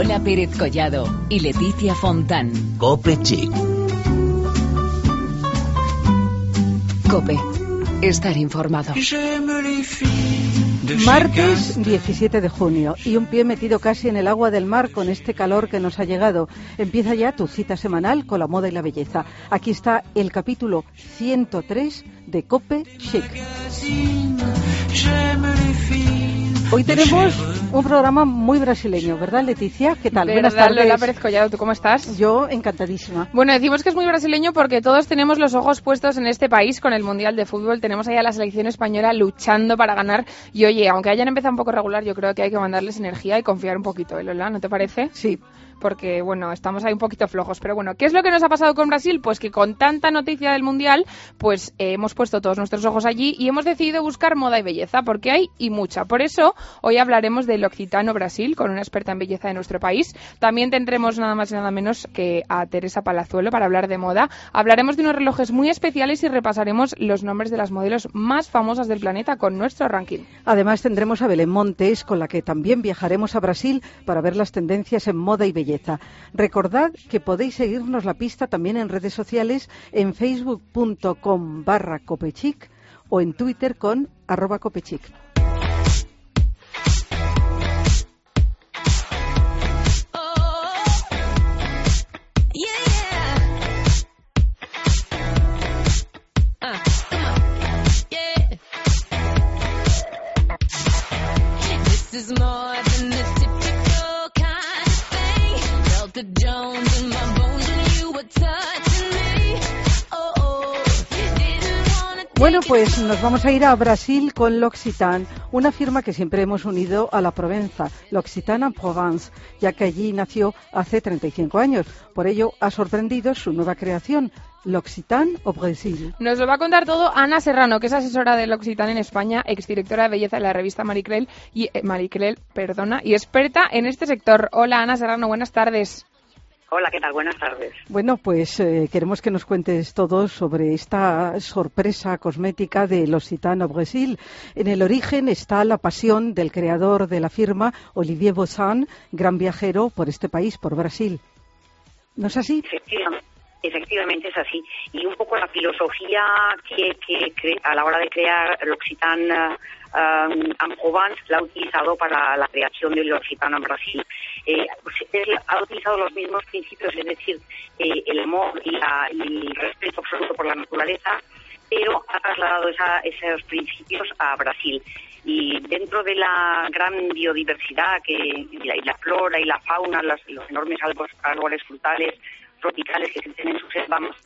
Lola Pérez Collado y Leticia Fontán. Cope Chic. Cope. Estar informado. Martes 17 de junio y un pie metido casi en el agua del mar con este calor que nos ha llegado. Empieza ya tu cita semanal con la moda y la belleza. Aquí está el capítulo 103 de Cope Chic. Hoy tenemos un programa muy brasileño, ¿verdad, Leticia? ¿Qué tal? Buenas tardes. Lola Pérez Collado, ¿tú cómo estás? Yo encantadísima. Bueno, decimos que es muy brasileño porque todos tenemos los ojos puestos en este país con el Mundial de Fútbol. Tenemos ahí a la selección española luchando para ganar. Y oye, aunque hayan empezado un poco regular, yo creo que hay que mandarles energía y confiar un poquito, ¿eh, Lola? ¿No te parece? Sí porque bueno, estamos ahí un poquito flojos. Pero bueno, ¿qué es lo que nos ha pasado con Brasil? Pues que con tanta noticia del Mundial, pues eh, hemos puesto todos nuestros ojos allí y hemos decidido buscar moda y belleza, porque hay y mucha. Por eso, hoy hablaremos del Occitano Brasil con una experta en belleza de nuestro país. También tendremos nada más y nada menos que a Teresa Palazuelo para hablar de moda. Hablaremos de unos relojes muy especiales y repasaremos los nombres de las modelos más famosas del planeta con nuestro ranking. Además, tendremos a Belén Montes, con la que también viajaremos a Brasil para ver las tendencias en moda y belleza Recordad que podéis seguirnos la pista también en redes sociales en facebook.com barra copechic o en Twitter con arroba copechic. Bueno, pues nos vamos a ir a Brasil con L'Occitane, una firma que siempre hemos unido a la Provenza, L'Occitane en Provence, ya que allí nació hace 35 años. Por ello ha sorprendido su nueva creación, L'Occitane o Brasil. Nos lo va a contar todo Ana Serrano, que es asesora de L'Occitane en España, exdirectora de belleza de la revista Marie Claire y eh, perdona, y experta en este sector. Hola Ana Serrano, buenas tardes. Hola, ¿qué tal? Buenas tardes. Bueno, pues eh, queremos que nos cuentes todo sobre esta sorpresa cosmética de L'Occitane Brasil. En el origen está la pasión del creador de la firma, Olivier Bossan, gran viajero por este país, por Brasil. ¿No es así? Efectivamente. es así. Y un poco la filosofía que, que, a la hora de crear L'Occitane um, la ha utilizado para la creación del L'Occitane en Brasil. Eh, pues, ha utilizado los mismos principios, es decir, eh, el amor y, el respeto absoluto por la naturaleza, pero ha trasladado esos principios a Brasil. Y dentro de la gran biodiversidad que y la, flora y la fauna, los enormes árboles, frutales, tropicales que se tienen en su selva más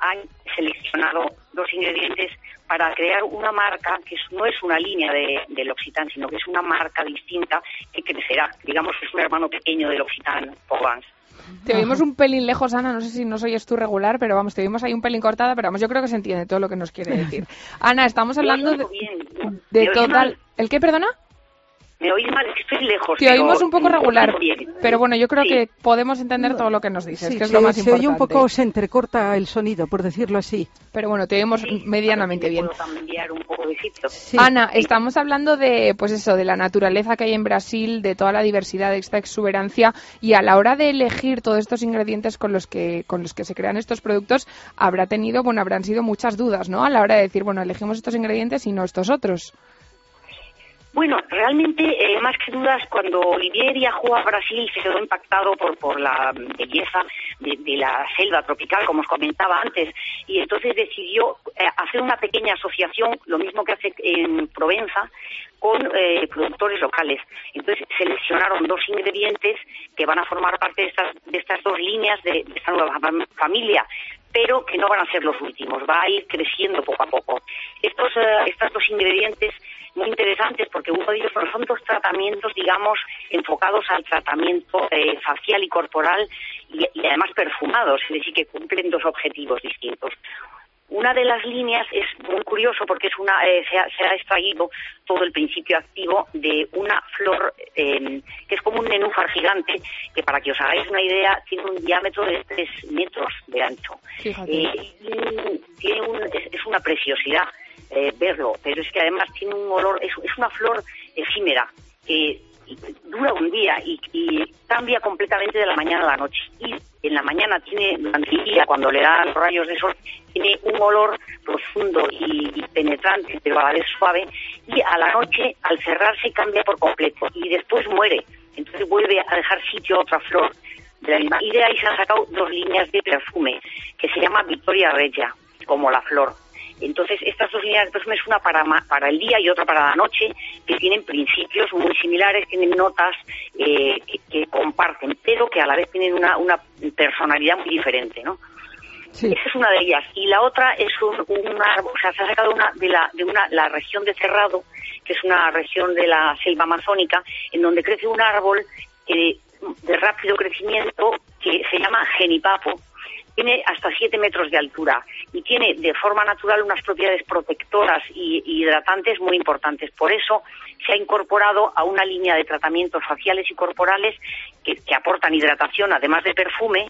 han seleccionado dos ingredientes para crear una marca que no es una línea de, del Occitan, sino que es una marca distinta que crecerá. Digamos que es un hermano pequeño del Occitan Provence. Te oímos un pelín lejos, Ana, no sé si nos oyes tú regular, pero vamos, te oímos ahí un pelín cortada, pero vamos, yo creo que se entiende todo lo que nos quiere decir. Ana, estamos hablando de, de total... ¿El qué, perdona? Me oís mal, estoy lejos. Te oímos un poco regular, pero bueno, yo creo que podemos entender todo lo que nos dices, que es lo más se oye un poco, se entrecorta el sonido, por decirlo así. Pero bueno, te oímos medianamente bien. Un poco de Ana, estamos hablando de, pues eso, de la naturaleza que hay en Brasil, de toda la diversidad, de esta exuberancia, y a la hora de elegir todos estos ingredientes con los que, con los que se crean estos productos, habrá tenido, bueno, habrán sido muchas dudas, ¿no? A la hora de decir, bueno, elegimos estos ingredientes y no estos otros. Bueno, realmente, eh, más que dudas, cuando Olivier viajó a Brasil se quedó impactado por, por la belleza de, la selva tropical, como os comentaba antes, y entonces decidió eh, hacer una pequeña asociación, lo mismo que hace en Provenza, con eh, productores locales. Entonces seleccionaron dos ingredientes que van a formar parte de estas, de estas dos líneas de, esta nueva familia pero que no van a ser los últimos, va a ir creciendo poco a poco. Estos, estos dos ingredientes muy interesantes porque uno de ellos son dos tratamientos, digamos, enfocados al tratamiento eh, facial y corporal y, además perfumados, es decir, que cumplen dos objetivos distintos. Una de las líneas es muy curioso porque es una, eh, se, ha, extraído todo el principio activo de una flor em, que es como un nenúfar gigante, que para que os hagáis una idea tiene un diámetro de 3 metros de ancho. Eh, tiene es, una preciosidad eh, verlo, pero es que además tiene un olor, es, una flor efímera que dura un día y, cambia completamente de la mañana a la noche. Y en la mañana tiene, durante el día, cuando le dan rayos de sol, tiene un olor profundo y, penetrante, pero a la vez suave, y a la noche, al cerrarse, cambia por completo y después muere. Entonces vuelve a dejar sitio a otra flor de la misma. Y de ahí se han sacado dos líneas de perfume, que se llama Victoria Regia, como la flor. Entonces, estas dos líneas de perfume es una para, para el día y otra para la noche, que tienen principios muy similares, tienen notas eh, que, comparten, pero que a la vez tienen una, una personalidad muy diferente, ¿no? Esa es una de ellas. Y la otra es un, árbol, o sea, se ha sacado una de, la, de una, la región de Cerrado, que es una región de la selva amazónica, en donde crece un árbol de rápido crecimiento que se llama genipapo, tiene hasta 7 metros de altura y tiene de forma natural unas propiedades protectoras y hidratantes muy importantes. Por eso se ha incorporado a una línea de tratamientos faciales y corporales que, aportan hidratación, además de perfume.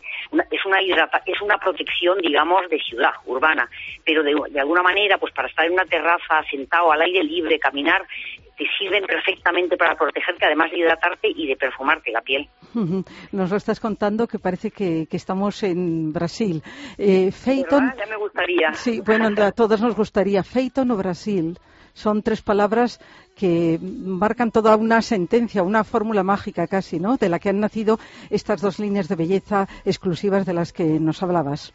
es, una es una protección, digamos, de ciudad urbana, pero de, de alguna manera, pues para estar en una terraza, sentado al aire libre, caminar, te sirven perfectamente para protegerte, además de hidratarte y de perfumarte la piel. Nos lo estás contando que parece que, estamos en Brasil. Eh, Feiton, ya me gustaría. Sí, bueno, a todos nos gustaría. Feiton o Brasil son tres palabras que marcan toda una sentencia, una fórmula mágica casi, ¿no? De la que han nacido estas dos líneas de belleza exclusivas de las que nos hablabas.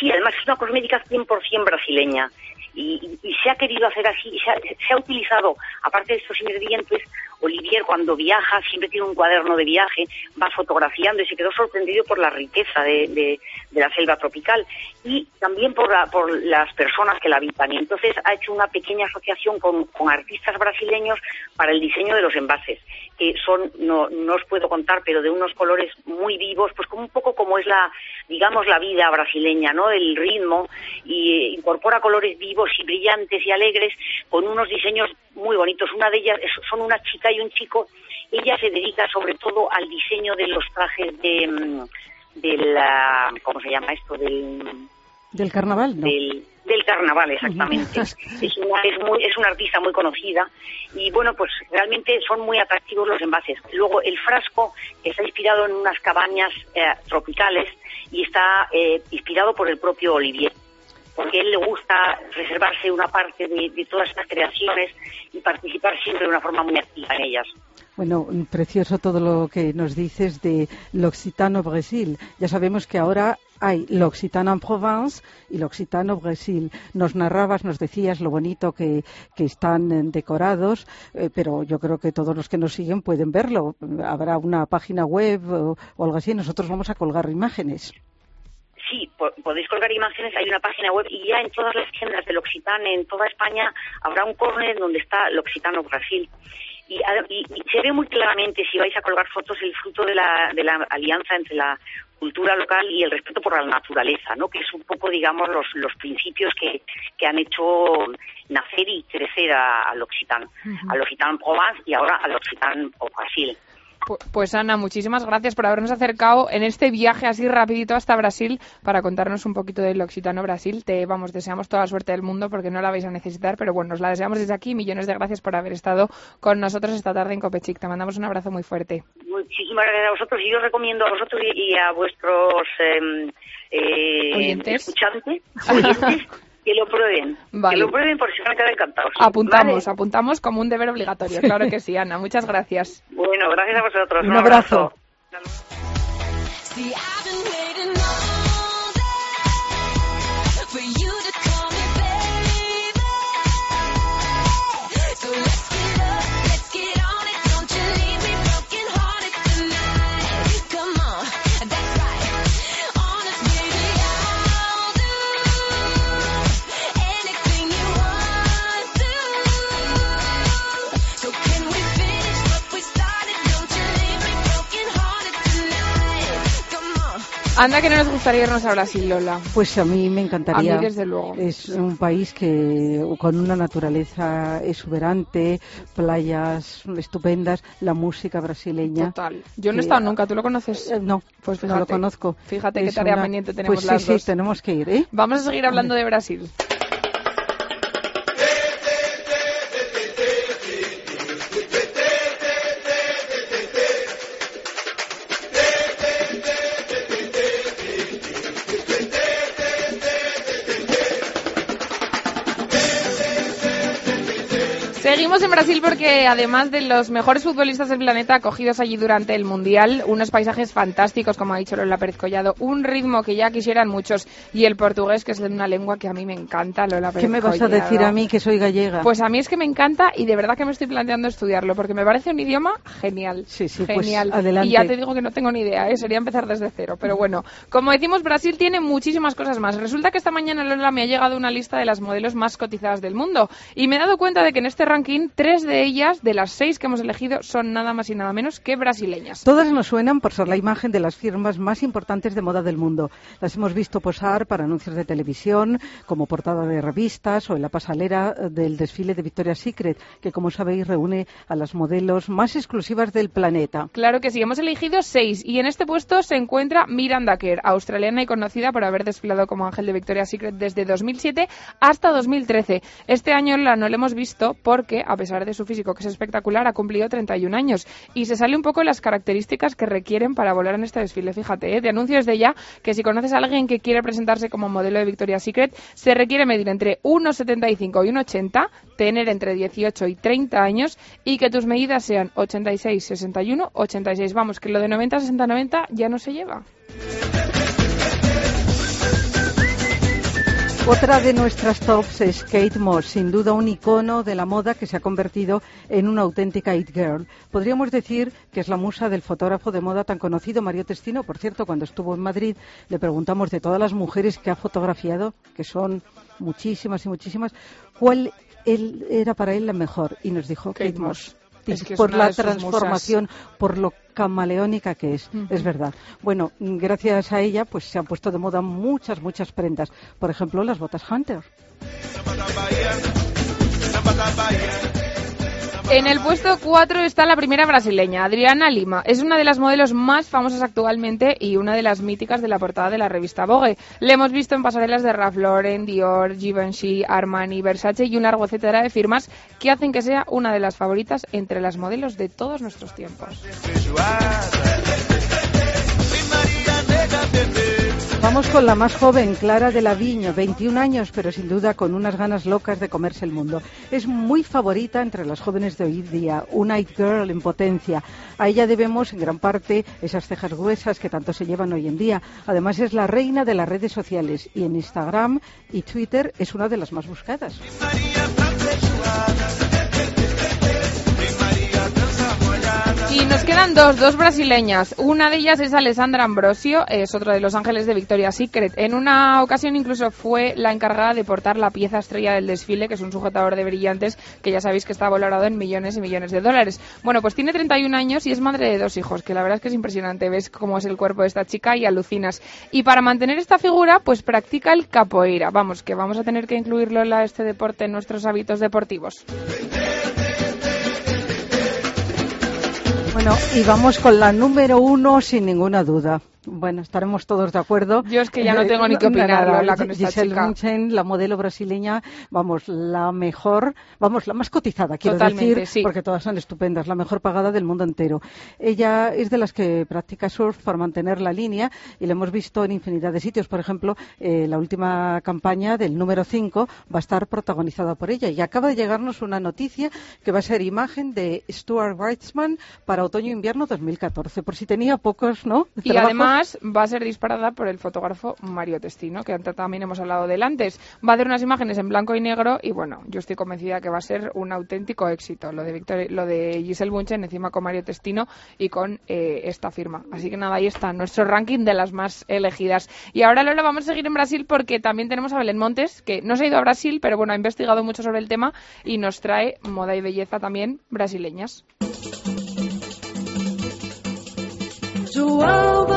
Sí, además es una cosmética 100% brasileña y, se ha querido hacer así, se ha, se ha, utilizado, aparte de estos ingredientes, Olivier cuando viaja siempre tiene un cuaderno de viaje, va fotografiando y se quedó sorprendido por la riqueza de, de, la selva tropical y también por, por las personas que la habitan. Y entonces ha hecho una pequeña asociación con, con artistas brasileños para el diseño de los envases, que son, no, no os puedo contar, pero de unos colores muy vivos, pues como un poco como es la, digamos, la vida brasileña, ¿no? El ritmo y incorpora colores vivos y brillantes y alegres con unos diseños muy bonitos. Una de ellas son una chica y un chico. Ella se dedica sobre todo al diseño de los trajes de, mm, la, ¿cómo se llama esto? Del, del carnaval, ¿no? Del, carnaval, exactamente. es, una, es, muy, es una artista muy conocida y bueno, pues realmente son muy atractivos los envases. Luego el frasco está inspirado en unas cabañas eh, tropicales y está eh, inspirado por el propio Olivier porque a él le gusta reservarse una parte de, todas estas creaciones y participar siempre de una forma muy activa en ellas. Bueno, precioso todo lo que nos dices de l'Occitano Brasil. Ya sabemos que ahora hay l'Occitano en Provence y l'Occitano Brasil. Nos narrabas, nos decías lo bonito que, están eh, decorados, eh, pero yo creo que todos los que nos siguen pueden verlo. Habrá una página web o, algo así. Nosotros vamos a colgar imágenes sí, podéis colgar imágenes, hay una página web y ya en todas las tiendas del Occitán, en toda España, habrá un corner donde está el Occitano Brasil. Y, se ve muy claramente, si vais a colgar fotos, el fruto de la, de la alianza entre la cultura local y el respeto por la naturaleza, ¿no? que es un poco, digamos, los, los principios que, que han hecho nacer y crecer al Occitán, al Occitán Provence y ahora al Occitán Brasil. Pues Ana, muchísimas gracias por habernos acercado en este viaje así rapidito hasta Brasil para contarnos un poquito del Occitano Brasil. Te vamos, deseamos toda la suerte del mundo porque no la vais a necesitar, pero bueno, nos la deseamos desde aquí. Millones de gracias por haber estado con nosotros esta tarde en Copechic. Te mandamos un abrazo muy fuerte. Muchísimas gracias a vosotros y yo recomiendo a vosotros y a vuestros em, eh, ¿Oyentes? escuchantes, que lo prueben. Que lo prueben por si van a quedar encantados. Apuntamos, apuntamos como un deber obligatorio. Claro que sí, Ana. Muchas gracias. Bueno, gracias a vosotros. Un, abrazo. Anda que no nos gustaría irnos a Brasil, Lola. Pues a mí me encantaría. A mí desde luego. Es un país que con una naturaleza exuberante, playas estupendas, la música brasileña. Total. Yo no he estado nunca, ¿tú lo conoces? Eh, no, pues no lo conozco. Fíjate qué tarea pendiente tenemos pues las sí, sí, tenemos que ir, ¿eh? Vamos a seguir hablando de Brasil. Seguimos en Brasil porque además de los mejores futbolistas del planeta acogidos allí durante el Mundial, unos paisajes fantásticos, como ha dicho Lola Pérez Collado, un ritmo que ya quisieran muchos y el portugués, que es una lengua que a mí me encanta, Lola Pérez ¿Qué me vas a decir a mí que soy gallega? Pues a mí es que me encanta y de verdad que me estoy planteando estudiarlo porque me parece un idioma genial. Sí, sí, pues genial. adelante. Y ya te digo que no tengo ni idea, ¿eh? sería empezar desde cero. Pero bueno, como decimos, Brasil tiene muchísimas cosas más. Resulta que esta mañana Lola me ha llegado una lista de las modelos más cotizadas del mundo y me he dado cuenta de que en este ranking tres de ellas, de las seis que hemos elegido, son nada más y nada menos que brasileñas. Todas nos suenan por ser la imagen de las firmas más importantes de moda del mundo. Las hemos visto posar para anuncios de televisión, como portada de revistas o en la pasalera del desfile de Victoria's Secret, que como sabéis reúne a las modelos más exclusivas del planeta. Claro que sí, hemos elegido seis y en este puesto se encuentra Miranda Kerr, australiana y conocida por haber desfilado como ángel de Victoria's Secret desde 2007 hasta 2013. Este año la no la hemos visto porque, a pesar de su físico que es espectacular, ha cumplido 31 años y se sale un poco las características que requieren para volar en este desfile. Fíjate, ¿eh? de anuncios de ya que si conoces a alguien que quiere presentarse como modelo de Victoria's Secret, se requiere medir entre 1,75 y 1,80, tener entre 18 y 30 años y que tus medidas sean 86, 61, 86. Vamos, que lo de 90, 60, 90 ya no se lleva. Otra de nuestras tops es Kate Moss, sin duda un icono de la moda que se ha convertido en una auténtica it girl. Podríamos decir que es la musa del fotógrafo de moda tan conocido Mario Testino. Por cierto, cuando estuvo en Madrid le preguntamos de todas las mujeres que ha fotografiado, que son muchísimas y muchísimas, cuál él, era para él la mejor. Y nos dijo Kate Kate Moss. Es que es por la transformación, por lo camaleónica que es, es verdad. Bueno, gracias a ella, pues se han puesto de moda muchas, muchas prendas. Por ejemplo, las botas Hunter. En el puesto 4 está la primera brasileña, Adriana Lima. Es una de las modelos más famosas actualmente y una de las míticas de la portada de la revista Vogue. Le hemos visto en pasarelas de Ralph Lauren, Dior, Givenchy, Armani, Versace y un largo etcétera de firmas que hacen que sea una de las favoritas entre las modelos de todos nuestros tiempos. Vamos con la más joven, Clara de Laviño, 21 años, pero sin duda con unas ganas locas de comerse el mundo. Es muy favorita entre las jóvenes de hoy día, una it girl en potencia. A ella debemos en gran parte esas cejas gruesas que tanto se llevan hoy en día. Además es la reina de las redes sociales y en Instagram y Twitter es una de las más buscadas. Y nos quedan dos, dos brasileñas. Una de ellas es Alessandra Ambrosio, es otra de los ángeles de Victoria's Secret. En una ocasión incluso fue la encargada de portar la pieza estrella del desfile, que es un sujetador de brillantes, que ya sabéis que está valorado en millones y millones de dólares. Bueno, pues tiene 31 años y es madre de dos hijos, que la verdad es que es impresionante. Ves cómo es el cuerpo de esta chica y alucinas. Y para mantener esta figura, pues practica el capoeira. Vamos, que vamos a tener que incluirlo en este deporte en nuestros hábitos deportivos. Bueno, y vamos con la número uno sin ninguna duda. Bueno, estaremos todos de acuerdo. Yo es que ya no tengo ni que opinar, con Giselle chica. La modelo brasileña, vamos, la mejor, vamos, la más cotizada, quiero Totalmente, decir, sí. porque todas son estupendas, la mejor pagada del mundo entero. Ella es de las que practica surf para mantener la línea y la hemos visto en infinidad de sitios. Por ejemplo, eh, la última campaña del número 5 va a estar protagonizada por ella y acaba de llegarnos una noticia que va a ser imagen de Stuart Weitzman para otoño-invierno 2014, por si tenía pocos, ¿no? Y trabajos. Va a ser disparada por el fotógrafo Mario Testino, que también hemos hablado de él antes. Va a hacer unas imágenes en blanco y negro y bueno, yo estoy convencida que va a ser un auténtico éxito lo de Victoria, lo de Giselle Bunchen encima con Mario Testino y con eh, esta firma. Así que nada, ahí está nuestro ranking de las más elegidas. Y ahora Lola vamos a seguir en Brasil porque también tenemos a Belén Montes, que no se ha ido a Brasil, pero bueno, ha investigado mucho sobre el tema y nos trae moda y belleza también brasileñas. João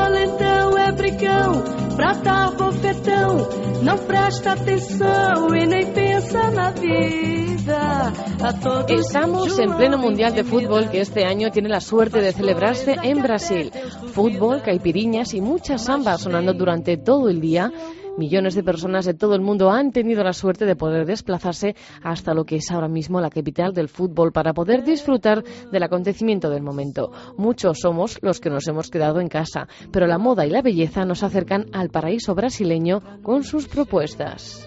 Bofetão, não presta atenção e nem pensa na vida. A todos Estamos en pleno Mundial de Fútbol que este año tiene la suerte de celebrarse en Brasil. Fútbol, caipiriñas y muchas sambas sonando durante todo el día. Millones de personas de todo el mundo han tenido la suerte de poder desplazarse hasta lo que es ahora mismo la capital del fútbol para poder disfrutar del acontecimiento del momento. Muchos somos los que nos hemos quedado en casa, pero la moda y la belleza nos acercan al paraíso brasileño con sus propuestas.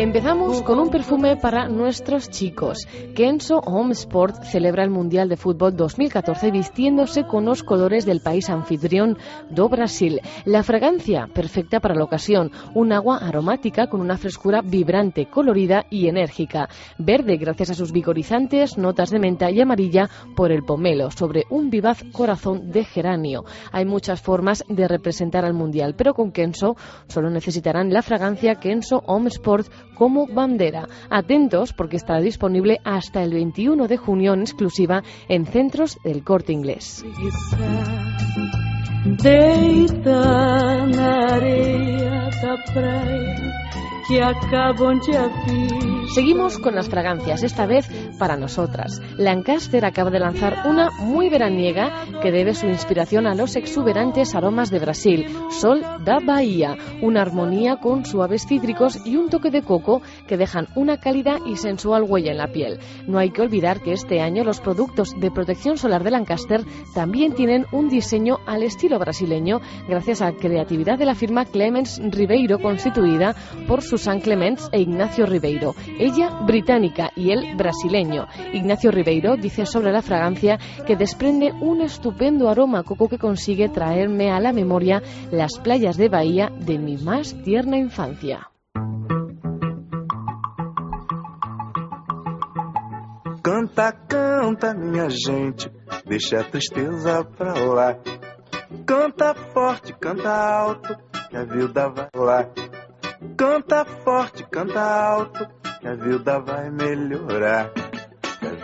Empezamos con un perfume para nuestros chicos. Kenzo Home Sport celebra el Mundial de Fútbol 2014 vistiéndose con los colores del país anfitrión do Brasil. La fragancia perfecta para la ocasión, un agua aromática con una frescura vibrante, colorida y enérgica. Verde gracias a sus vigorizantes notas de menta y amarilla por el pomelo sobre un vivaz corazón de geranio. Hay muchas formas de representar al Mundial, pero con Kenzo solo necesitarán la fragancia Kenzo Home Sport como bandera. Atentos porque estará disponible hasta el 21 de junio en exclusiva en centros del corte inglés. Seguimos con las fragancias, esta vez para nosotras. Lancaster acaba de lanzar una muy veraniega que debe su inspiración a los exuberantes aromas de Brasil, Sol da Bahía, una armonía con suaves cítricos y un toque de coco que dejan una cálida y sensual huella en la piel. No hay que olvidar que este año los productos de protección solar de Lancaster también tienen un diseño al estilo brasileño gracias a creatividad de la firma Clemens Ribeiro constituida por Susan Clements e Ignacio Ribeiro ella británica y él brasileño. Ignacio Ribeiro dice sobre la fragancia que desprende un estupendo aroma coco que consigue traerme a la memoria las playas de Bahía de mi más tierna infancia. Canta, canta, minha gente, deixa a tristeza pra lá. Canta forte, canta alto, que a vida vai lá. Canta forte, canta alto, que a vida vai melhorar.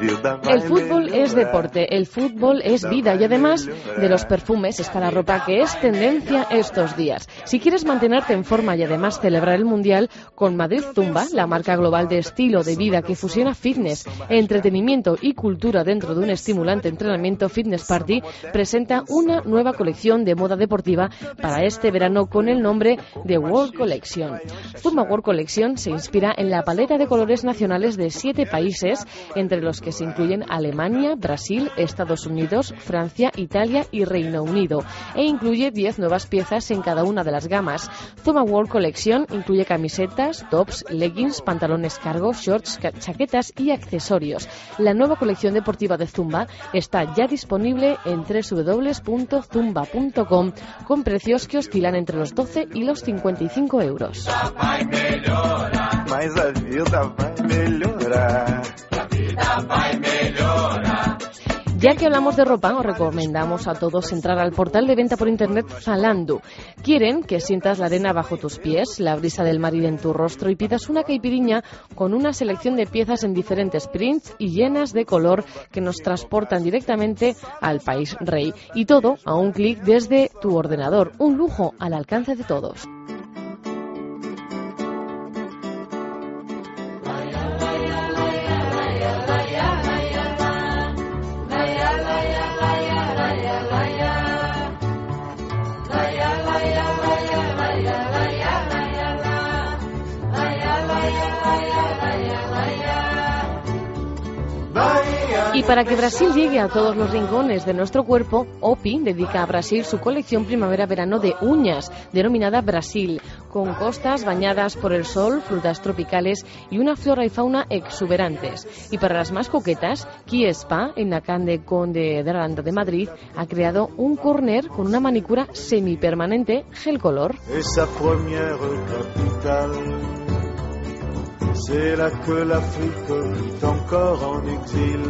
El fútbol es deporte, el fútbol es vida y además de los perfumes está la ropa que es tendencia estos días. Si quieres mantenerte en forma y además celebrar el Mundial, con Madrid Zumba, la marca global de estilo de vida que fusiona fitness, entretenimiento y cultura dentro de un estimulante entrenamiento Fitness Party, presenta una nueva colección de moda deportiva para este verano con el nombre de World Collection. Zumba World Collection se inspira en la paleta de colores nacionales de siete países, entre los que se incluyen Alemania, Brasil, Estados Unidos, Francia, Italia y Reino Unido, e incluye 10 nuevas piezas en cada una de las gamas. Zuma World Collection incluye camisetas, tops, leggings, pantalones cargo, shorts, chaquetas y accesorios. La nueva colección deportiva de Zumba está ya disponible en www.zumba.com con precios que oscilan entre los 12 y los 55 euros. Ya que hablamos de ropa, os recomendamos a todos entrar al portal de venta por internet Zalando. Quieren que sientas la arena bajo tus pies, la brisa del mar en tu rostro y pidas una caipiriña con una selección de piezas en diferentes prints y llenas de color que nos transportan directamente al país rey. Y todo a un clic desde tu ordenador. Un lujo al alcance de todos. Y para que Brasil llegue a todos los rincones de nuestro cuerpo, OPI dedica a Brasil su colección primavera-verano de uñas, denominada Brasil, con costas bañadas por el sol, frutas tropicales y una flora y fauna exuberantes. Y para las más coquetas, Kiespa, en la Cande Conde de Aranda de Madrid, ha creado un corner con una manicura semipermanente gel color. C'est là que l'Afrique vit encore en exil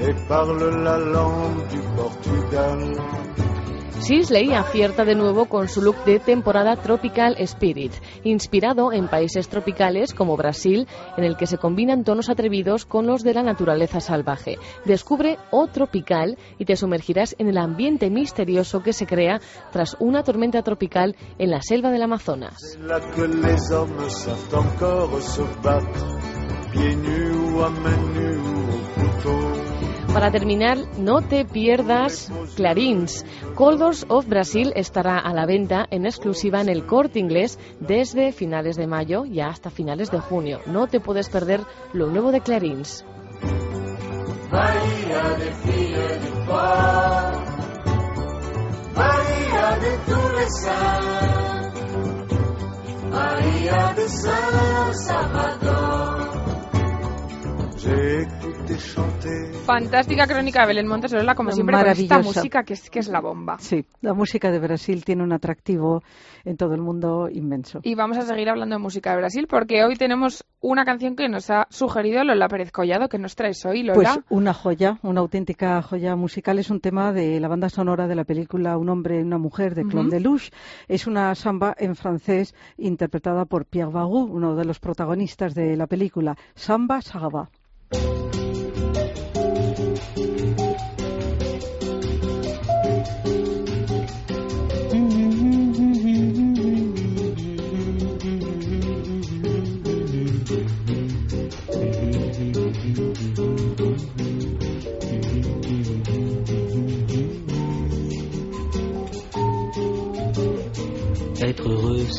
et parle la langue du Portugal. Sisley acierta de nuevo con su look de temporada Tropical Spirit, inspirado en países tropicales como Brasil, en el que se combinan tonos atrevidos con los de la naturaleza salvaje. Descubre O Tropical y te sumergirás en el ambiente misterioso que se crea tras una tormenta tropical en la selva del Amazonas. Para terminar, no te pierdas Clarins. Coldors of Brasil estará a la venta en exclusiva en el corte inglés desde finales de mayo y hasta finales de junio. No te puedes perder lo nuevo de Clarins. de Fantástica crónica de Belén Montes como siempre, con esta música que es, que es la bomba. Sí, la música de Brasil tiene un atractivo en todo el mundo inmenso. Y vamos a seguir hablando de música de Brasil porque hoy tenemos una canción que nos ha sugerido Lola Pérez Collado, que nos traes hoy, Lola. Pues una joya, una auténtica joya musical. Es un tema de la banda sonora de la película Un hombre y una mujer de Claude Deluche. Es una samba en francés interpretada por Pierre Bagou, uno de los protagonistas de la película. Samba Sagaba. Thank you.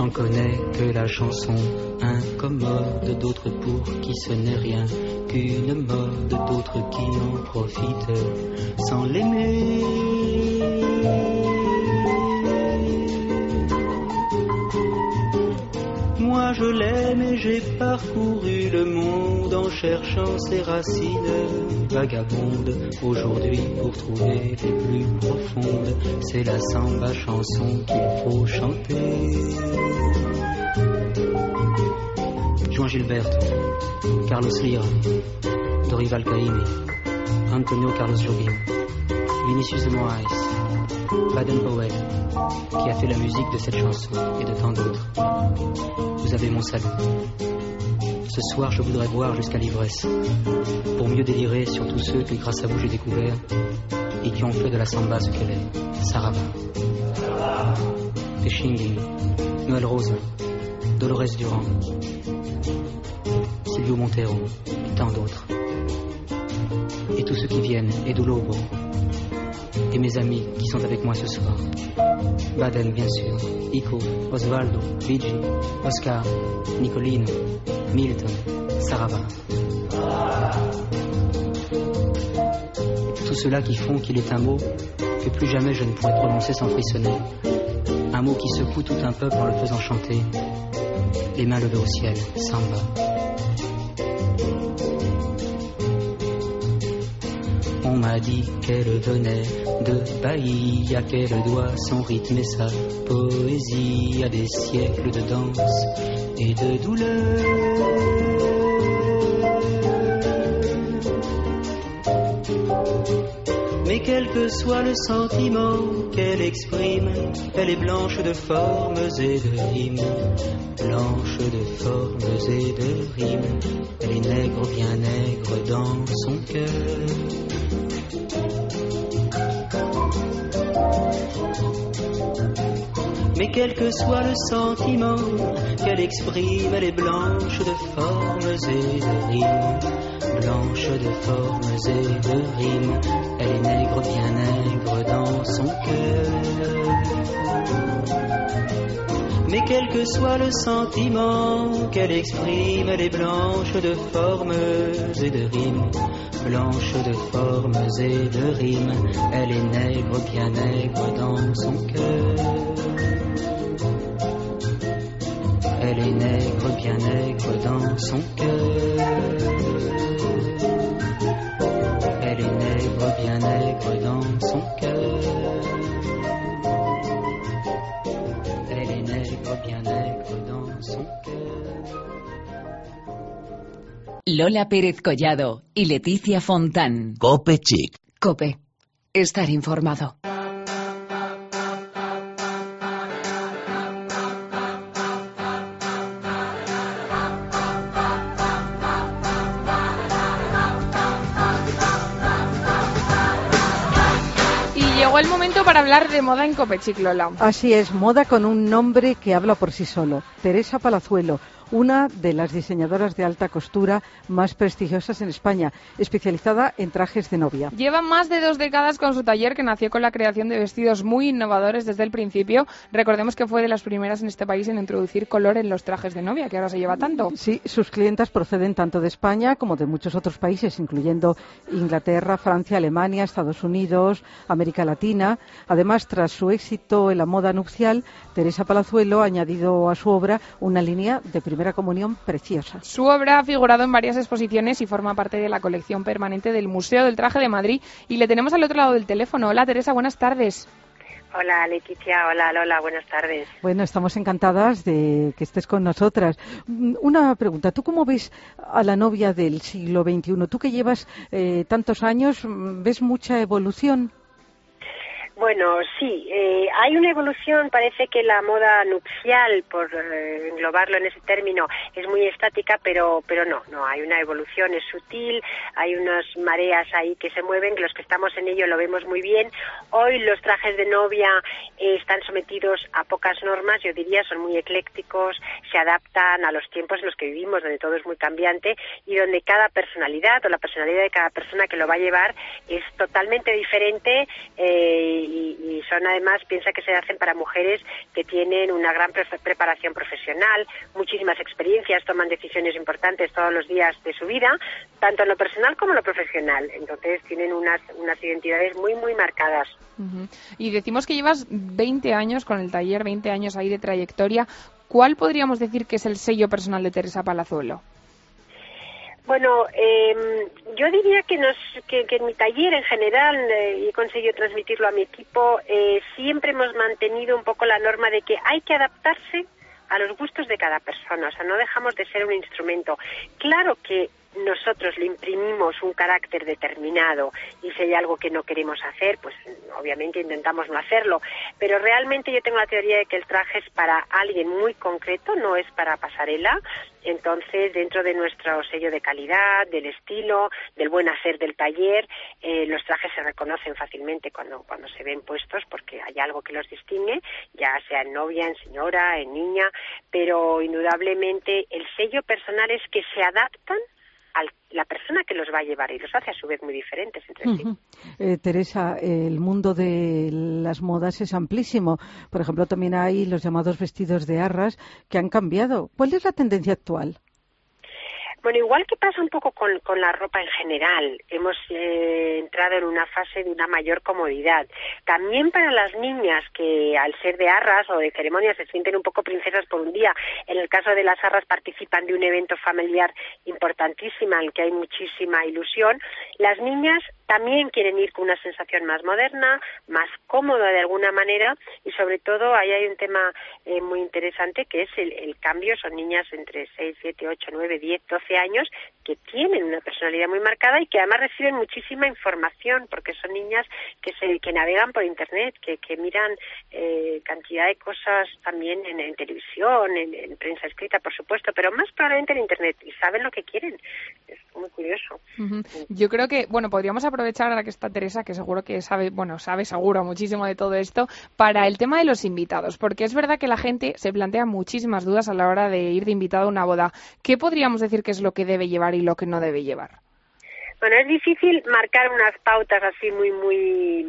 J'en connais que la chanson. Incommode, d'autres pour qui ce n'est rien. Qu'une mode, d'autres qui en profitent. Sans l'aimer. Je l'aime et j'ai parcouru le monde en cherchant ses racines vagabondes. Aujourd'hui pour trouver les plus profondes, c'est la samba chanson qu'il faut chanter. Juan Gilberto, Carlos Lira, Dorival Caymmi, Antonio Carlos Jobim, Vinicius de Moraes, Baden Powell, qui a fait la musique de cette chanson et de tant d'autres. Vous avez mon salut. Ce soir, je voudrais boire jusqu'à l'ivresse, pour mieux délirer sur tous ceux que grâce à vous j'ai découvert et qui ont fait de la samba ce qu'elle est. Sarava, Pechinging, Noël Rosa, Dolores Durand, Silvio Montero et tant d'autres. Et tous ceux qui viennent, Edu Lobo, et mes amis qui sont avec moi ce soir. Baden, bien sûr, Ico, Osvaldo, Luigi, Oscar, Nicolino, Milton, Sarava. Tous ceux-là qui font qu'il est un mot que plus jamais je ne pourrais prononcer sans frissonner. Un mot qui secoue tout un peuple en le faisant chanter. Les mains levées au ciel, samba. On m'a dit qu'elle venait de Bahia, qu'elle doit son rythme et sa poésie à des siècles de danse et de douleur. Mais quel que soit le sentiment qu'elle exprime, elle est blanche de formes et de rimes. Blanche de formes et de rimes. Elle est nègre, bien nègre dans son cœur. Mais quel que soit le sentiment qu'elle exprime, elle est blanche de formes et de rimes. Blanche de formes et de rimes. Elle est nègre, bien nègre dans son cœur. Mais quel que soit le sentiment qu'elle exprime, elle est blanche de formes et de rimes. Blanche de formes et de rimes. Elle est nègre, bien nègre dans son cœur. Elle est nègre, bien nègre dans son cœur. Lola Pérez Collado y Leticia Fontán. Cope Chic. Cope. Estar informado. Y llegó el momento para hablar de moda en Copechic, Lola. Así es, moda con un nombre que habla por sí solo. Teresa Palazuelo, una de las diseñadoras de alta costura más prestigiosas en España, especializada en trajes de novia. Lleva más de dos décadas con su taller que nació con la creación de vestidos muy innovadores desde el principio. Recordemos que fue de las primeras en este país en introducir color en los trajes de novia, que ahora se lleva tanto. Sí, sus clientas proceden tanto de España como de muchos otros países, incluyendo Inglaterra, Francia, Alemania, Estados Unidos, América Latina. Además, tras su éxito en la moda nupcial, Teresa Palazuelo ha añadido a su obra una línea de primera comunión preciosa. Su obra ha figurado en varias exposiciones y forma parte de la colección permanente del Museo del Traje de Madrid. Y le tenemos al otro lado del teléfono. Hola Teresa, buenas tardes. Hola Leticia, hola Lola, buenas tardes. Bueno, estamos encantadas de que estés con nosotras. Mm, Una pregunta, ¿tú cómo ves a la novia del siglo XXI? Tú que llevas eh, tantos años, mm, ¿ves mucha evolución? Bueno, sí, eh, hay una evolución, parece que la moda nupcial, por eh, englobarlo en ese término, es muy estática, pero, pero no, no, hay una evolución, es sutil, hay unas mareas ahí que se mueven, los que estamos en ello lo vemos muy bien. Hoy los trajes de novia eh, están sometidos a pocas normas, yo diría, son muy eclécticos, se adaptan a los tiempos en los que vivimos, donde todo es muy cambiante y donde cada personalidad o la personalidad de cada persona que lo va a llevar es totalmente diferente eh, y, y son además, piensa que se hacen para mujeres que tienen una gran pre- preparación profesional, muchísimas experiencias, toman decisiones importantes todos los días de su vida, tanto en lo personal como en lo profesional. Entonces tienen unas, unas identidades muy, muy marcadas. Ujú. Y decimos que llevas 20 años con el taller, 20 años ahí de trayectoria. ¿Cuál podríamos decir que es el sello personal de Teresa Palazuelo? Bueno, eh, yo diría que, nos, que, en mi taller en general, eh, y he conseguido transmitirlo a mi equipo, eh, siempre hemos mantenido un poco la norma de que hay que adaptarse a los gustos de cada persona, o sea, no dejamos de ser un instrumento. Claro que nosotros le imprimimos un carácter determinado y si hay algo que no queremos hacer, pues obviamente intentamos no hacerlo, pero realmente yo tengo la teoría de que el traje es para alguien muy concreto, no es para pasarela, entonces dentro de nuestro sello de calidad, del estilo, del buen hacer del taller, eh, los trajes se reconocen fácilmente cuando, cuando se ven puestos porque hay algo que los distingue, ya sea en novia, en señora, en niña, pero indudablemente el sello personal es que se adaptan a la persona que los va a llevar y los hace a su vez muy diferentes entre sí. Eh, Teresa, el mundo de las modas es amplísimo. Por ejemplo, también hay los llamados vestidos de arras que han cambiado. ¿Cuál es la tendencia actual? Bueno, igual que pasa un poco con, con la ropa en general, hemos eh, entrado en una fase de una mayor comodidad. También para las niñas que al ser de arras o de ceremonias se sienten un poco princesas por un día, en el caso de las arras participan de un evento familiar importantísimo el que hay muchísima ilusión, las niñas también quieren ir con una sensación más moderna, más cómoda de alguna manera y sobre todo ahí hay un tema eh, muy interesante que es el, el cambio, son niñas entre 6, 7, 8, 9, 10, 12 años que tienen una personalidad muy marcada y que además reciben muchísima información porque son niñas que se que navegan por internet, que, que miran eh, cantidad de cosas también en, en televisión, en, en prensa escrita por supuesto, pero más probablemente en internet y saben lo que quieren. Es muy curioso. Yo creo que, bueno, podríamos aprovechar ahora que está Teresa, que seguro que sabe, bueno, sabe seguro muchísimo de todo esto, para el tema de los invitados, porque es verdad que la gente se plantea muchísimas dudas a la hora de ir de invitado a una boda. ¿Qué podríamos decir que es lo que debe llevar y lo que no debe llevar? Bueno, es difícil marcar unas pautas así muy, muy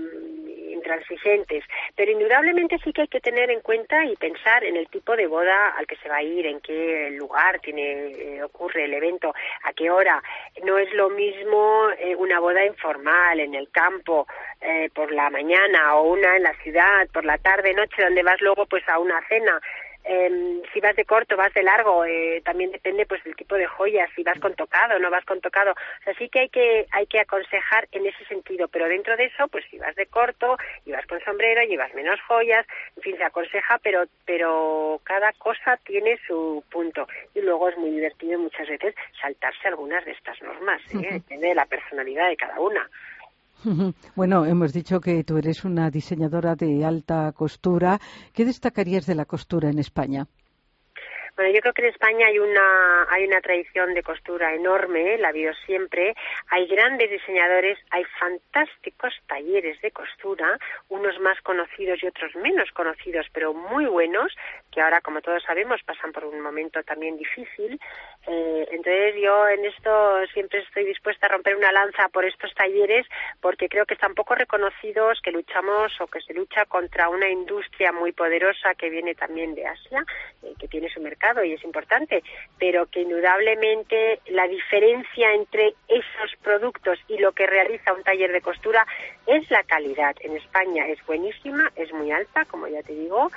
intransigentes, pero indudablemente sí que hay que tener en cuenta y pensar en el tipo de boda al que se va a ir, en qué lugar tiene eh, ocurre el evento, a qué hora. No es lo mismo eh, una boda informal en el campo eh, por la mañana o una en la ciudad por la tarde, noche, donde vas luego pues a una cena Em, si vas de corto, vas de largo, eh, también depende pues del tipo de joyas, si vas con tocado, no vas con tocado. O sea, sí que hay que hay que aconsejar en ese sentido, pero dentro de eso, pues si vas de corto, y vas con sombrero, llevas menos joyas, en fin, se aconseja, pero pero cada cosa tiene su punto y luego es muy divertido muchas veces saltarse algunas de estas normas, ¿eh? depende de la personalidad de cada una. Bueno, hemos dicho que tú eres una diseñadora de alta costura. ¿Qué destacarías de la costura en España? Bueno, yo creo que en España hay una, hay una tradición de costura enorme, la ha habido siempre. Hay grandes diseñadores, hay fantásticos talleres de costura, unos más conocidos y otros menos conocidos, pero muy buenos, que ahora, como todos sabemos, pasan por un momento también difícil. Eh, entonces, yo en esto siempre estoy dispuesta a romper una lanza por estos talleres, porque creo que están poco reconocidos, que luchamos o que se lucha contra una industria muy poderosa que viene también de Asia, eh, que tiene su mercado y es importante, pero que indudablemente la diferencia entre esos productos y lo que realiza un taller de costura es la calidad. En España es buenísima, es muy alta, como ya te digo,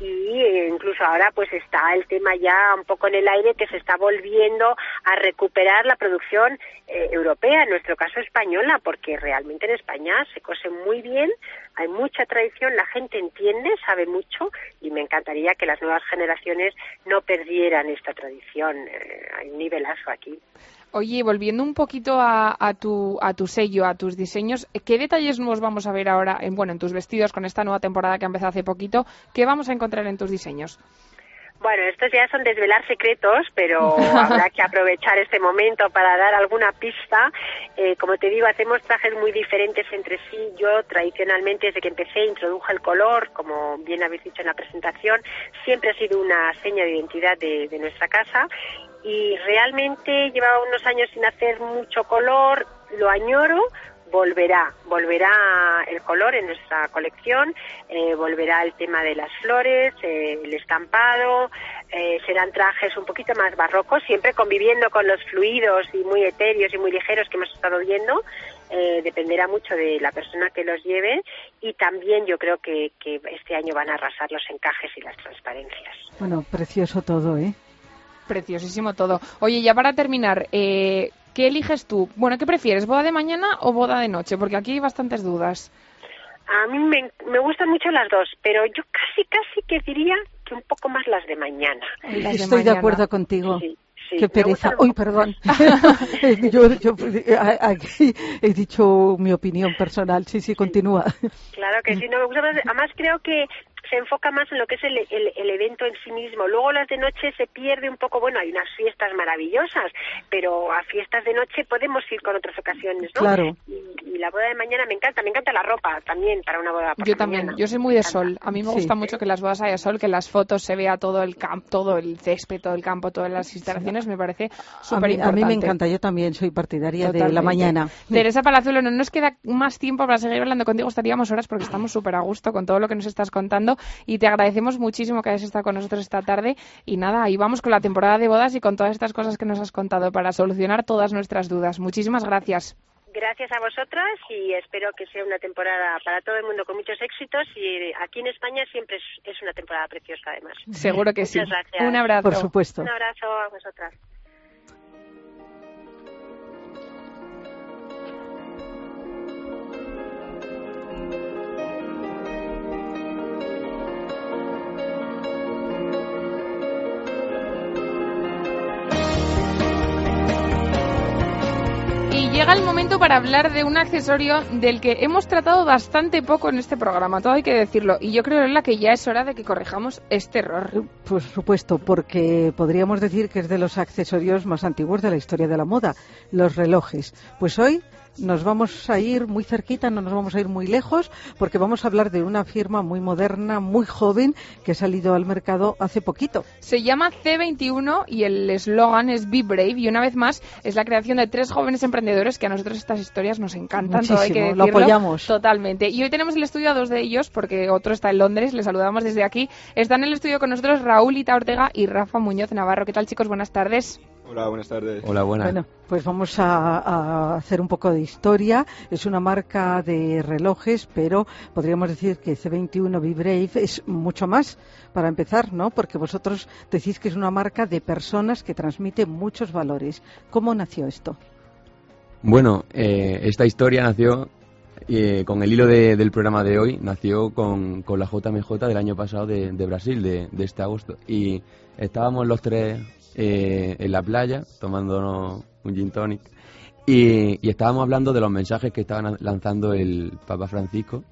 y eh, incluso ahora pues está el tema ya un poco en el aire que se está volviendo a recuperar la producción eh, europea, en nuestro caso española, porque realmente en España se cose muy bien, hay mucha tradición, la gente entiende, sabe mucho y me encantaría que las nuevas generaciones no perdieran esta tradición. Eh, hay un nivelazo aquí. Oye, volviendo un poquito a, tu, a tu sello, a tus diseños, ¿qué detalles nuevos vamos a ver ahora en, bueno, en tus vestidos con esta nueva temporada que ha empezado hace poquito? ¿Qué vamos a encontrar en tus diseños? Bueno, estos ya son desvelar secretos, pero habrá que aprovechar este momento para dar alguna pista. Eh, como te digo, hacemos trajes muy diferentes entre sí. Yo, tradicionalmente, desde que empecé, introduje el color, como bien habéis dicho en la presentación. Siempre ha sido una seña de identidad de, de nuestra casa y realmente llevaba unos años sin hacer mucho color, lo añoro, volverá, volverá el color en nuestra colección, eh, volverá el tema de las flores, eh, el estampado, eh, serán trajes un poquito más barrocos, siempre conviviendo con los fluidos y muy etéreos y muy ligeros que hemos estado viendo, dependerá mucho de la persona que los lleve y también yo creo que, que este año van a arrasar los encajes y las transparencias. Bueno, precioso todo, ¿eh? Preciosísimo todo. Oye, ya para terminar, eh, ¿qué eliges tú? Bueno, ¿qué prefieres, boda de mañana o boda de noche? Porque aquí hay bastantes dudas. A mí me, gustan mucho las dos, pero yo casi, casi que diría que un poco más las de mañana. Estoy de, acuerdo contigo. Qué pereza. Uy, perdón. yo, aquí he dicho mi opinión personal. Sí, sí, continúa. Claro que sí. No me gusta Además, creo que se enfoca más en lo que es el, el, evento en sí mismo. Luego las de noche se pierde un poco, bueno, hay unas fiestas maravillosas, pero a fiestas de noche podemos ir con otras ocasiones, ¿no? Claro. Y, la boda de mañana me encanta, me encanta la ropa también para una boda. Yo también, yo soy muy de sol. A mí me gusta mucho que las bodas haya sol, que las fotos se vea todo el campo, todo el césped, todo el campo, todas las instalaciones, me parece súper importante. A, mí me encanta, yo también soy partidaria de la mañana. Teresa Palazuelo, no nos queda más tiempo para seguir hablando contigo, estaríamos horas porque estamos súper a gusto con todo lo que nos estás contando y te agradecemos muchísimo que hayas estado con nosotros esta tarde y nada, ahí vamos con la temporada de bodas y con todas estas cosas que nos has contado para solucionar todas nuestras dudas. Muchísimas gracias. Gracias a vosotras y espero que sea una temporada para todo el mundo con muchos éxitos y aquí en España siempre es, una temporada preciosa además. Seguro que sí. Gracias. Un abrazo. Por supuesto. Un abrazo a vosotras. Llega el momento para hablar de un accesorio del que hemos tratado bastante poco en este programa, todo hay que decirlo. Y yo creo, la que ya es hora de que corrijamos este error. Por supuesto, porque podríamos decir que es de los accesorios más antiguos de la historia de la moda, los relojes. Pues hoy nos vamos a ir muy cerquita, no nos vamos a ir muy lejos, porque vamos a hablar de una firma muy moderna, muy joven, que ha salido al mercado hace poquito. Se llama C21 y el eslogan es Be Brave y una vez más es la creación de tres jóvenes emprendedores que a nosotros estas historias nos encantan. Muchísimo, lo apoyamos. Totalmente. Y hoy tenemos el estudio a dos de ellos, porque otro está en Londres, les saludamos desde aquí. Están en el estudio con nosotros Raúl Ita Ortega y Rafa Muñoz Navarro. ¿Qué tal chicos? Buenas tardes. Hola, buenas tardes. Hola, buenas. Bueno, pues vamos a, a hacer un poco de historia. Es una marca de relojes, pero podríamos decir que C21 Be Brave es mucho más para empezar, ¿no? Porque vosotros decís que es una marca de personas que transmite muchos valores. ¿Cómo nació esto? Bueno, eh, esta historia nació eh, con el hilo de- del programa de hoy, nació con, con la JMJ del año pasado de, de Brasil, de, de este agosto. Y estábamos los tres eh, en la playa tomándonos un gin tonic y, estábamos hablando de los mensajes que estaban lanzando el Papa Francisco,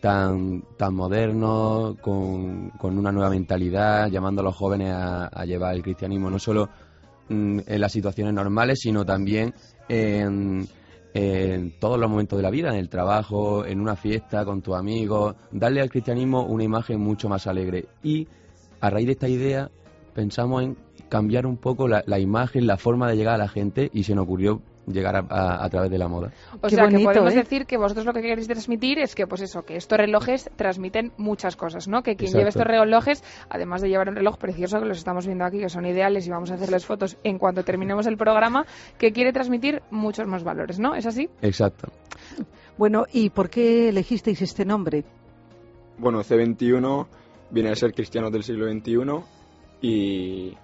tan, tan modernos, con, con una nueva mentalidad, llamando a los jóvenes a, a llevar el cristianismo no solo mm, en las situaciones normales, sino también en, en todos los momentos de la vida, en el trabajo, en una fiesta, con tus amigos, darle al cristianismo una imagen mucho más alegre. Y a raíz de esta idea pensamos en cambiar un poco la, la imagen, la forma de llegar a la gente y se nos ocurrió llegar a, a- a través de la moda. O Qué sea, que podemos ¿eh? decir que vosotros lo que queréis transmitir es que, pues eso, que estos relojes transmiten muchas cosas, ¿no? Que quien Exacto. lleve estos relojes, además de llevar un reloj precioso, que los estamos viendo aquí, que son ideales y vamos a hacerles fotos en cuanto terminemos el programa, que quiere transmitir muchos más valores, ¿no? ¿Es así? Exacto. Bueno, ¿y por qué elegisteis este nombre? Bueno, C21 viene a ser cristianos del siglo XXI y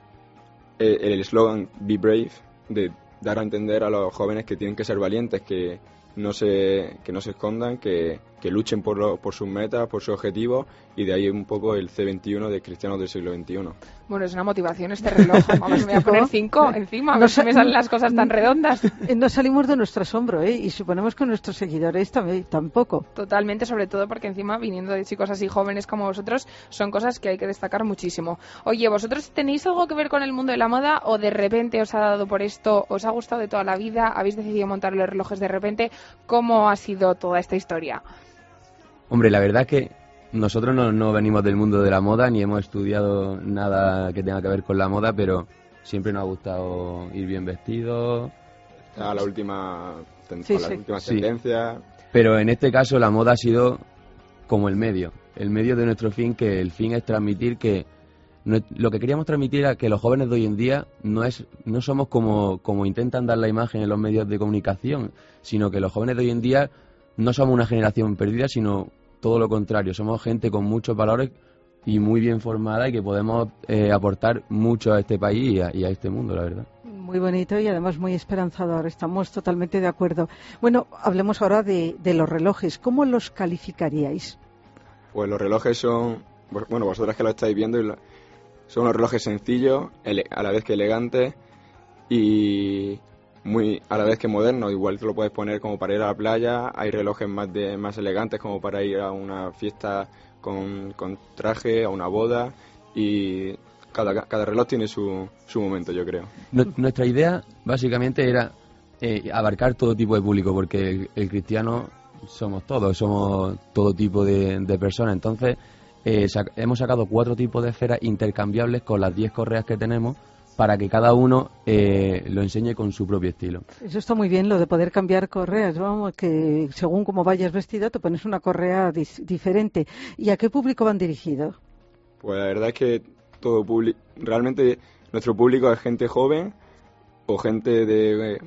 eh, el eslogan Be Brave, de dar a entender a los jóvenes que tienen que ser valientes, que no se, que no se escondan, que, que luchen por, lo- por sus metas, por sus objetivos y de ahí un poco el C21 de cristianos del siglo XXI. Bueno, es una motivación este reloj. Vamos, me voy a poner cinco encima, a No ver si me salen las cosas tan redondas. No salimos de nuestro asombro, ¿eh? Y suponemos que nuestros seguidores también, tampoco. Totalmente, sobre todo porque encima, viniendo de chicos así jóvenes como vosotros, son cosas que hay que destacar muchísimo. Oye, ¿vosotros tenéis algo que ver con el mundo de la moda o de repente os ha dado por esto, os ha gustado de toda la vida, habéis decidido montar los relojes de repente? ¿Cómo ha sido toda esta historia? Hombre, la verdad es que nosotros no, no venimos del mundo de la moda ni hemos estudiado nada que tenga que ver con la moda, pero siempre nos ha gustado ir bien vestidos. A la última, ten- Sí, a las sí. últimas Sí. tendencias. Pero en este caso la moda ha sido como el medio, el medio de nuestro fin, que el fin es transmitir que lo que queríamos transmitir era que los jóvenes de hoy en día no es no somos como, como intentan dar la imagen en los medios de comunicación, sino que los jóvenes de hoy en día no somos una generación perdida, sino todo lo contrario, somos gente con muchos valores y muy bien formada y que podemos eh, aportar mucho a este país y a, y a este mundo, la verdad. Muy bonito y además muy esperanzador. Estamos totalmente de acuerdo. Bueno, hablemos ahora de, de los relojes. ¿Cómo los calificaríais? Pues los relojes son, bueno, vosotras que lo estáis viendo, son unos relojes sencillos, a la vez que elegantes y muy a la vez que modernos. Igual te lo puedes poner como para ir a la playa, hay relojes más de más elegantes como para ir a una fiesta con, con traje, a una boda y cada, cada reloj tiene su, su momento, yo creo. Nu- Nuestra idea básicamente era eh, abarcar todo tipo de público, porque el, cristiano somos todos, somos todo tipo de, de personas. Entonces, eh, sac- hemos sacado cuatro tipos de esferas intercambiables con las diez correas que tenemos para que cada uno eh, lo enseñe con su propio estilo. Eso está muy bien, lo de poder cambiar correas. Vamos, que según cómo vayas vestido, te pones una correa diferente. ¿Y a qué público van dirigidos? Pues la verdad es que todo público, realmente nuestro público es gente joven o gente de eh,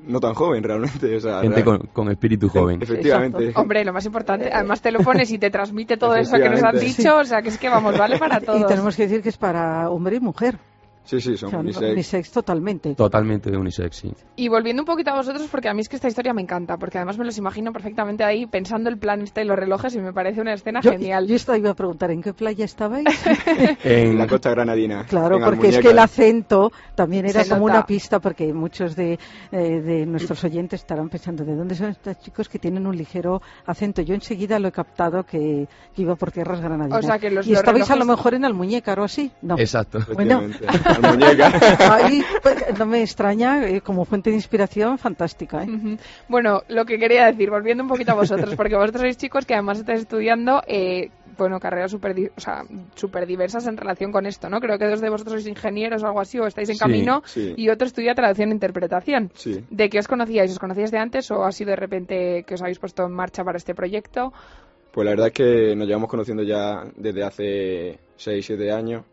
no tan joven realmente, o sea, Gente con, con espíritu joven. Efectivamente. Hombre, lo más importante, además te lo pones y te transmite todo eso que nos han dicho, o sea, que es que vamos, vale para todos. Y tenemos que decir que es para hombre y mujer. Sí, sí, son unisex. unisex totalmente. Totalmente de unisex, sí. Y volviendo un poquito a vosotros, porque a mí es que esta historia me encanta, porque además me los imagino perfectamente ahí pensando el plan este de los relojes y me parece una escena Yo, genial. yo estaba iba a preguntar, ¿en qué playa estabais? En la costa granadina. Claro, porque es que el acento también era Se como nota. una pista, porque muchos de, eh, de nuestros oyentes estarán pensando, ¿de dónde son estos chicos que tienen un ligero acento? Yo enseguida lo he captado que, que iba por tierras granadinas. O sea, que los- ¿Y los estabais a lo mejor en Almuñécar o así? No. Exacto. Bueno, Ahí pues, no me extraña, eh, como fuente de inspiración, fantástica. ¿eh? Bueno, lo que quería decir, volviendo un poquito a vosotros, porque vosotros sois chicos que además estáis estudiando, eh, bueno, carreras súper o sea, diversas en relación con esto, ¿no? Creo que dos de vosotros sois ingenieros o algo así, o estáis en Sí, camino, sí. y otro estudia traducción e interpretación. Sí. ¿De qué os conocíais? ¿Os conocíais de antes o ha sido de repente que os habéis puesto en marcha para este proyecto? Pues la verdad es que nos llevamos conociendo ya desde hace 6, 7 años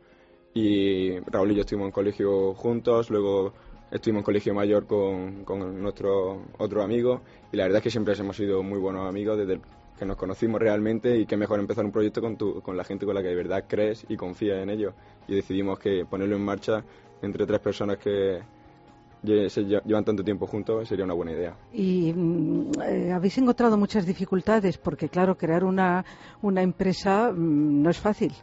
y Raúl y yo estuvimos en colegio juntos, luego estuvimos en colegio mayor con, con nuestro otro amigo y la verdad es que siempre hemos sido muy buenos amigos desde que nos conocimos realmente y qué mejor empezar un proyecto con, tu, con la gente con la que de verdad crees y confías en ello y decidimos que ponerlo en marcha entre tres personas que se llevan tanto tiempo juntos sería una buena idea. Y mm, eh, habéis encontrado muchas dificultades porque claro, crear una, una empresa mm, no es fácil.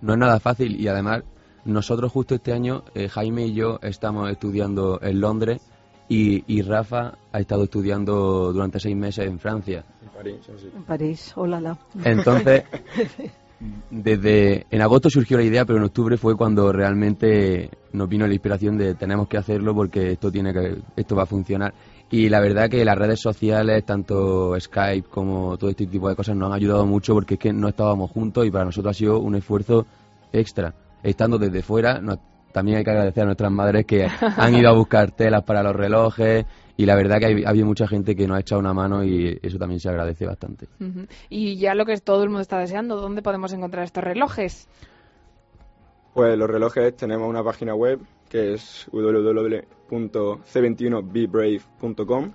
No es nada fácil y además nosotros justo este año, eh, Jaime y yo estamos estudiando en Londres y, y, Rafa ha estado estudiando durante seis meses en Francia. En París, sí. En París, hola. Entonces, desde en agosto surgió la idea, pero en octubre fue cuando realmente nos vino la inspiración de tenemos que hacerlo porque esto tiene que esto va a funcionar. Y la verdad que las redes sociales, tanto Skype como todo este tipo de cosas, nos han ayudado mucho porque es que no estábamos juntos y para nosotros ha sido un esfuerzo extra estando desde fuera, también hay que agradecer a nuestras madres que han ido a buscar telas para los relojes y la verdad que ha habido mucha gente que nos ha echado una mano y eso también se agradece bastante. Y ya lo que todo el mundo está deseando, ¿dónde podemos encontrar estos relojes? Pues los relojes tenemos una página web que es www.c21bebrave.com.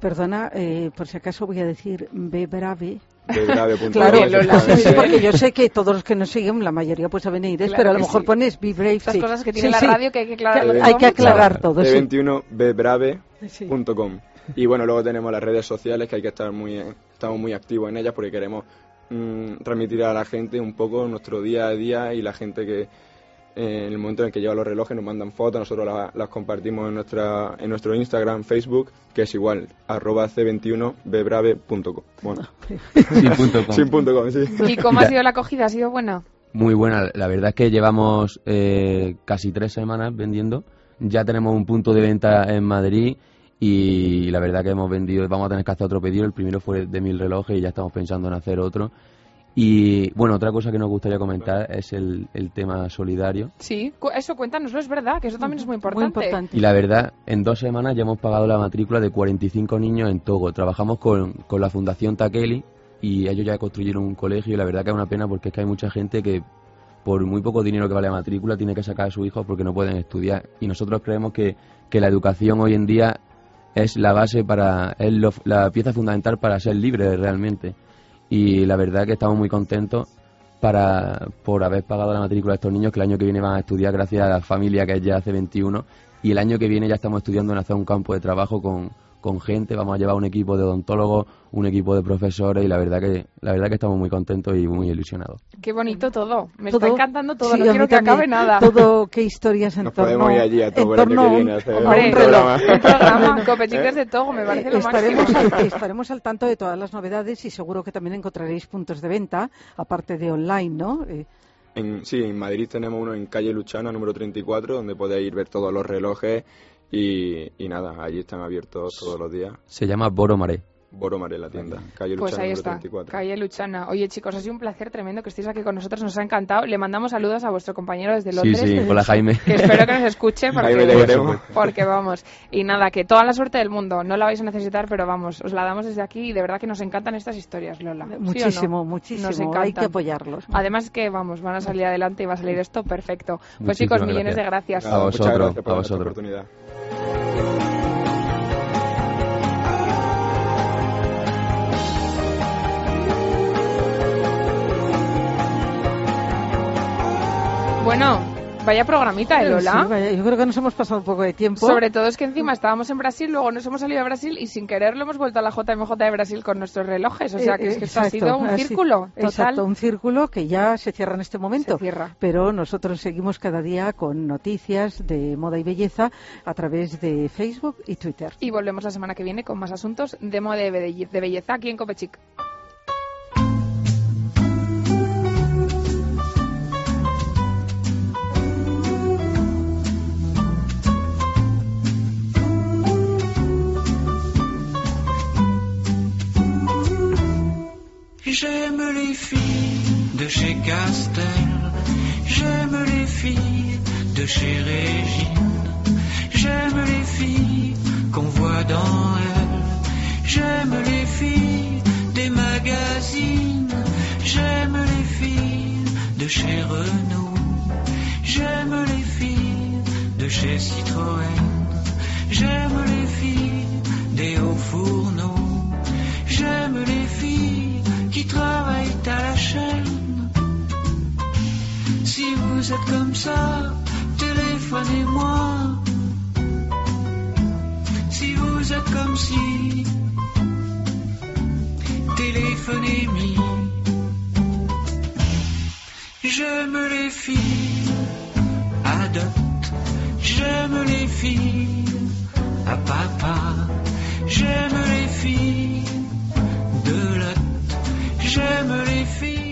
Perdona, eh, por si acaso voy a decir bebrave claro, porque yo sé que todos los que nos siguen, la mayoría pues saben inglés, pero a lo mejor pones Be Brave. Estas cosas que tiene la radio que hay que aclarar. hay que aclarar todo. b21bbrave.com. Y bueno, luego tenemos las redes sociales que hay que estar muy, estamos muy activos en ellas porque queremos mm, transmitir a la gente un poco nuestro día a día y la gente que en el momento en el que lleva los relojes nos mandan fotos, nosotros las, compartimos en, nuestra, en nuestro Instagram, Facebook, que es igual, arroba c21bebrave.com. Bueno, sin punto com. sí. ¿Y cómo ha sido la acogida? ¿Ha sido buena? Muy buena, la verdad es que llevamos eh, casi tres semanas vendiendo, ya tenemos un punto de venta en Madrid y la verdad que hemos vendido, vamos a tener que hacer otro pedido, el primero fue de mil relojes y ya estamos pensando en hacer otro y bueno, otra cosa que nos gustaría comentar es el, tema solidario. Sí, eso cuéntanoslo, es verdad, que eso también es muy importante. Y la verdad, en dos semanas ya hemos pagado la matrícula de 45 niños en Togo. Trabajamos con, con la Fundación Takeli y ellos ya construyeron un colegio y la verdad que es una pena porque es que hay mucha gente que por muy poco dinero que vale la matrícula tiene que sacar a sus hijos porque no pueden estudiar. Y nosotros creemos que, que la educación hoy en día es la base para, es la pieza fundamental para ser libre realmente y la verdad que estamos muy contentos para, por haber pagado la matrícula de estos niños que el año que viene van a estudiar gracias a la familia que es ya hace 21 y el año que viene ya estamos estudiando en hacer un campo de trabajo con, con gente, vamos a llevar un equipo de odontólogos, un equipo de profesores y la verdad que la verdad que estamos muy contentos y muy ilusionados. Qué bonito todo, me está encantando todo, no quiero que acabe nada. Todo, qué historias en Nos torno, podemos ir allí a todo en torno el año que viene a hacer hombre, un programa. Un programa, Copetiques de Togo, me parece lo estaremos máximo. al, estaremos al tanto de todas las novedades y seguro que también encontraréis puntos de venta, aparte de online, ¿no? Eh, En, sí, en Madrid tenemos uno en calle Luchana, número 34, donde podéis ir ver todos los relojes y, y nada, allí están abiertos todos los días. Se llama Boro Maré. Boro Maré, la tienda, calle Luchana, Pues ahí está, 34. calle Luchana. Oye, chicos, ha sido un placer tremendo que estéis aquí con nosotros, nos ha encantado. Le mandamos saludos a vuestro compañero desde Sí, Londres. sí, hola Jaime. Que espero que nos escuche Jaime, te porque, queremos. porque vamos. Y nada, que toda la suerte del mundo. No la vais a necesitar, pero vamos, os la damos desde aquí y de verdad que nos encantan estas historias, Lola. ¿Sí o no? muchísimo, Nos muchísimo. encantan. Hay que apoyarlos. Además que, vamos, van a salir adelante y va a salir esto perfecto. Pues Muchísimas chicos, millones de gracias. A Muchas vosotros, gracias por a esta vosotros. oportunidad. Bueno, vaya programita, ¿eh, Lola? Sí, vaya, yo creo que nos hemos pasado un poco de tiempo. Sobre todo es que encima estábamos en Brasil, luego nos hemos salido a Brasil y sin querer lo hemos vuelto a la JMJ de Brasil con nuestros relojes. O sea que es que esto ha Eh, sido un círculo total. Exacto, un círculo que ya se cierra en este momento. Se cierra. Pero nosotros seguimos cada día con noticias de moda y belleza a través de Facebook y Twitter. Y volvemos la semana que viene con más asuntos de moda y de de belleza aquí en Copechic. J'aime les filles de chez Castel, j'aime les filles de chez Régine, j'aime les filles qu'on voit dans elle, j'aime les filles des magazines, j'aime les filles de chez Renault, j'aime chez Citroën. J'aime les filles des hauts fourneaux. J'aime les filles vous êtes comme ça, téléphonez-moi. Si vous êtes comme si, téléphonez-moi. J'aime les filles, adopte. J'aime les filles, à ah, papa. J'aime les filles, de l'autre. J'aime les filles.